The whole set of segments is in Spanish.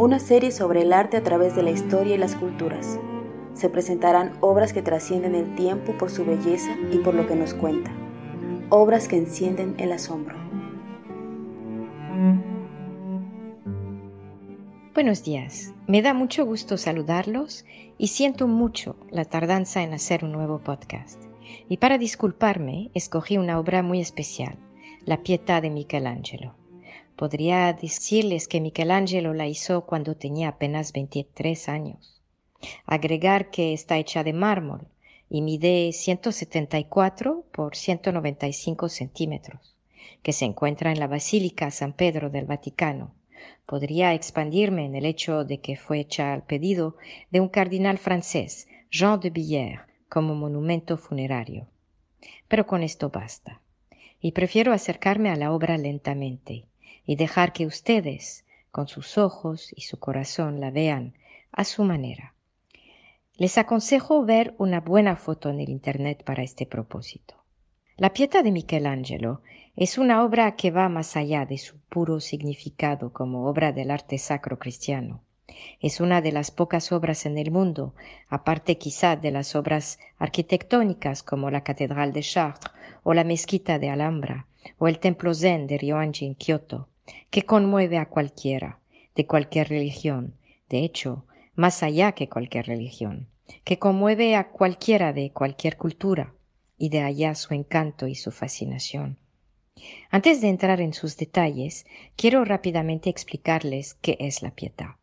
Una serie sobre el arte a través de la historia y las culturas. Se presentarán obras que trascienden el tiempo por su belleza y por lo que nos cuenta. Obras que encienden el asombro. Buenos días, me da mucho gusto saludarlos y siento mucho la tardanza en hacer un nuevo podcast. Y para disculparme, escogí una obra muy especial, La Pietà de Michelangelo. Podría decirles que Michelangelo la hizo cuando tenía apenas 23 años. Agregar que está hecha de mármol y mide 174 por 195 centímetros, que se encuentra en la Basílica San Pedro del Vaticano. Podría expandirme en el hecho de que fue hecha al pedido de un cardenal francés, Jean de Billère, como monumento funerario. Pero con esto basta. Y prefiero acercarme a la obra lentamente y dejar que ustedes, con sus ojos y su corazón, la vean a su manera. Les aconsejo ver una buena foto en el Internet para este propósito. La Pieta de Michelangelo es una obra que va más allá de su puro significado como obra del arte sacro cristiano. Es una de las pocas obras en el mundo, aparte quizá de las obras arquitectónicas como la Catedral de Chartres o la Mezquita de Alhambra o el Templo Zen de Ryoanji en Kioto, que conmueve a cualquiera, de cualquier religión, de hecho, más allá que cualquier religión, que conmueve a cualquiera de cualquier cultura, y de allá su encanto y su fascinación. Antes de entrar en sus detalles, quiero rápidamente explicarles qué es la piedad.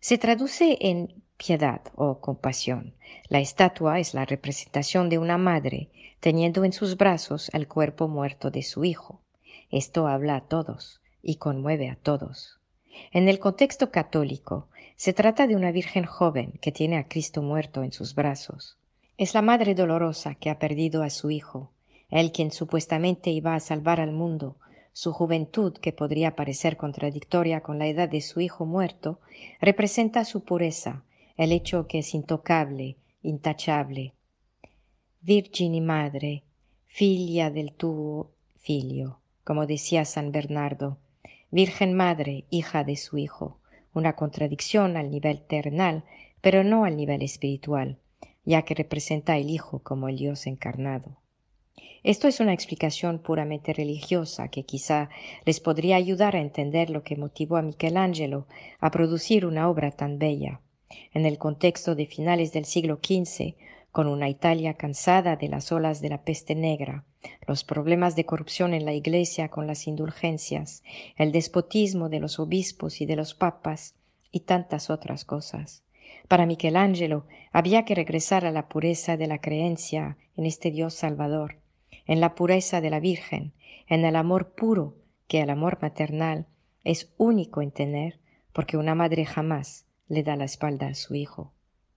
Se traduce en piedad o compasión. La estatua es la representación de una madre teniendo en sus brazos el cuerpo muerto de su hijo. Esto habla a todos y conmueve a todos. En el contexto católico, se trata de una virgen joven que tiene a Cristo muerto en sus brazos. Es la madre dolorosa que ha perdido a su hijo, el quien supuestamente iba a salvar al mundo, su juventud, que podría parecer contradictoria con la edad de su hijo muerto, representa su pureza, el hecho que es intocable, intachable. Virgini madre, figlia del tuo figlio, como decía San Bernardo, Virgen Madre, hija de su Hijo, una contradicción al nivel terrenal, pero no al nivel espiritual, ya que representa el Hijo como el Dios encarnado. Esto es una explicación puramente religiosa que quizá les podría ayudar a entender lo que motivó a Michelangelo a producir una obra tan bella. En el contexto de finales del siglo XV, con una Italia cansada de las olas de la peste negra, los problemas de corrupción en la Iglesia con las indulgencias, el despotismo de los obispos y de los papas, y tantas otras cosas. Para Michelangelo había que regresar a la pureza de la creencia en este Dios Salvador, en la pureza de la Virgen, en el amor puro que el amor maternal es único en tener, porque una madre jamás le da la espalda a su hijo.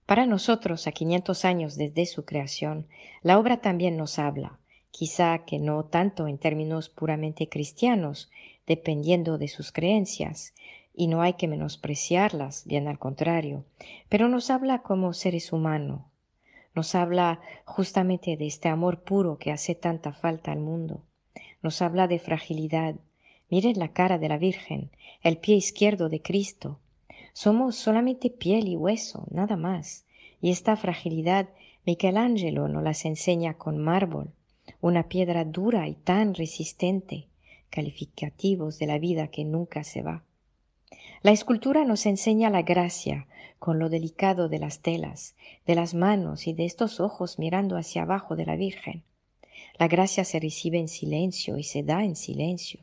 Para nosotros, a quinientos años desde su creación, la obra también nos habla, quizá que no tanto en términos puramente cristianos, dependiendo de sus creencias, y no hay que menospreciarlas, bien al contrario, pero nos habla como seres humanos, nos habla justamente de este amor puro que hace tanta falta al mundo, nos habla de fragilidad. Miren la cara de la Virgen, el pie izquierdo de Cristo, somos solamente piel y hueso, nada más. Y esta fragilidad Michelangelo nos las enseña con mármol, una piedra dura y tan resistente, calificativos de la vida que nunca se va. La escultura nos enseña la gracia con lo delicado de las telas, de las manos y de estos ojos mirando hacia abajo de la Virgen. La gracia se recibe en silencio y se da en silencio.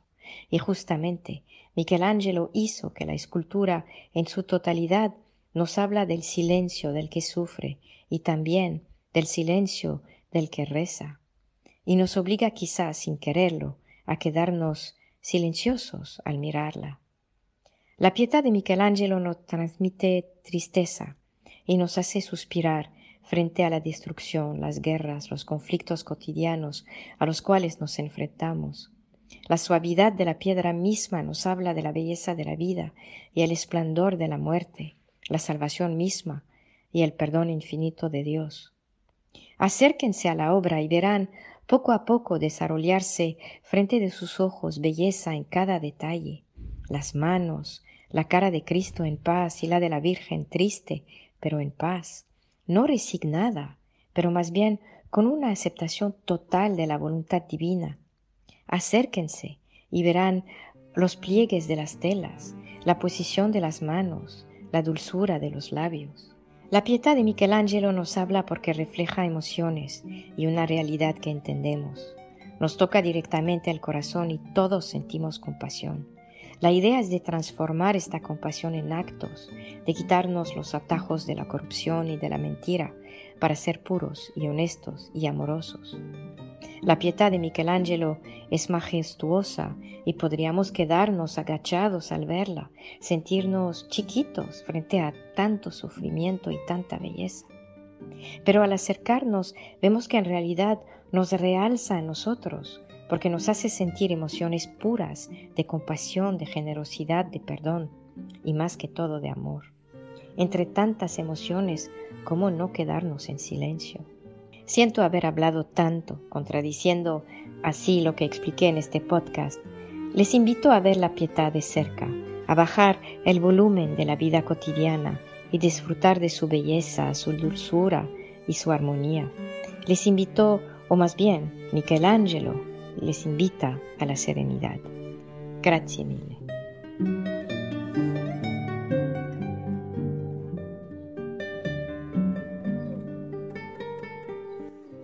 Y justamente Michelangelo hizo que la escultura en su totalidad nos habla del silencio del que sufre y también del silencio del que reza. Y nos obliga quizás sin quererlo a quedarnos silenciosos al mirarla. La pietà de Michelangelo nos transmite tristeza y nos hace suspirar frente a la destrucción, las guerras, los conflictos cotidianos a los cuales nos enfrentamos. La suavidad de la piedra misma nos habla de la belleza de la vida y el esplendor de la muerte, la salvación misma y el perdón infinito de Dios. Acérquense a la obra y verán poco a poco desarrollarse frente de sus ojos belleza en cada detalle, las manos, la cara de Cristo en paz y la de la Virgen triste, pero en paz, no resignada, pero más bien con una aceptación total de la voluntad divina. Acérquense y verán los pliegues de las telas, la posición de las manos, la dulzura de los labios. La pietà de Michelangelo nos habla porque refleja emociones y una realidad que entendemos. Nos toca directamente el corazón y todos sentimos compasión. La idea es de transformar esta compasión en actos, de quitarnos los atajos de la corrupción y de la mentira para ser puros y honestos y amorosos. La pietà de Michelangelo es majestuosa y podríamos quedarnos agachados al verla, sentirnos chiquitos frente a tanto sufrimiento y tanta belleza. Pero al acercarnos vemos que en realidad nos realza a nosotros, porque nos hace sentir emociones puras de compasión, de generosidad, de perdón y más que todo de amor. Entre tantas emociones, ¿cómo no quedarnos en silencio? Siento haber hablado tanto, contradiciendo así lo que expliqué en este podcast. Les invito a ver la piedad de cerca, a bajar el volumen de la vida cotidiana y disfrutar de su belleza, su dulzura y su armonía. Les invito, o más bien, Michelangelo les invita a la serenidad. Grazie mille.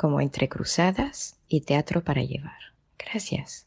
como Entre Cruzadas y Teatro para Llevar. Gracias.